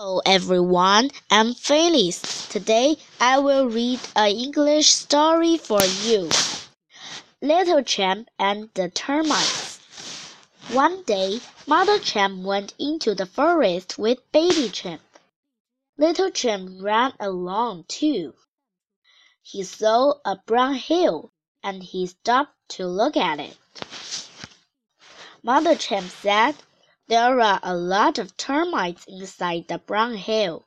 Hello everyone, I'm Phyllis. Today I will read an English story for you. Little Champ and the Termites. One day, Mother Champ went into the forest with Baby Champ. Little Champ ran along too. He saw a brown hill and he stopped to look at it. Mother Champ said, there are a lot of termites inside the brown hill.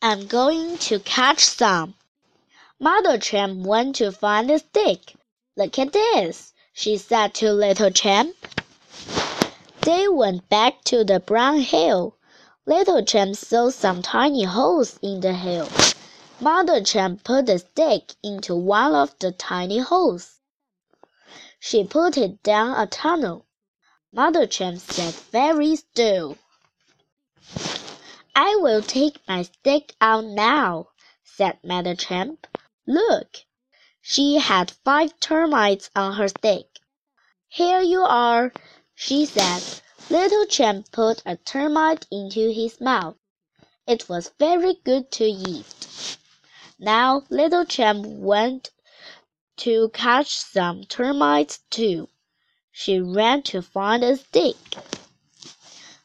I'm going to catch some. Mother Champ went to find a stick. Look at this, she said to Little Champ. They went back to the brown hill. Little Champ saw some tiny holes in the hill. Mother Champ put the stick into one of the tiny holes. She put it down a tunnel. Mother Champ sat very still. I will take my stick out now, said Mother Champ. Look! She had five termites on her stick. Here you are, she said. Little Champ put a termite into his mouth. It was very good to eat. Now Little Champ went to catch some termites too. She ran to find a stick.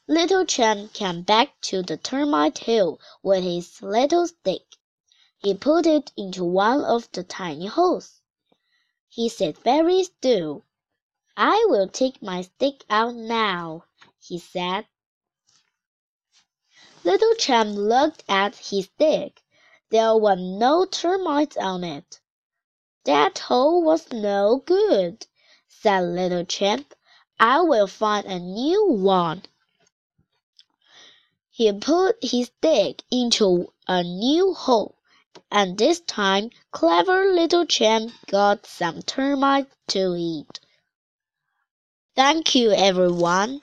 Little Champ came back to the termite hill with his little stick. He put it into one of the tiny holes. He sat very still. I will take my stick out now, he said. Little Champ looked at his stick. There were no termites on it. That hole was no good said Little Champ. I will find a new one. He put his stick into a new hole, and this time clever Little Champ got some termites to eat. Thank you, everyone.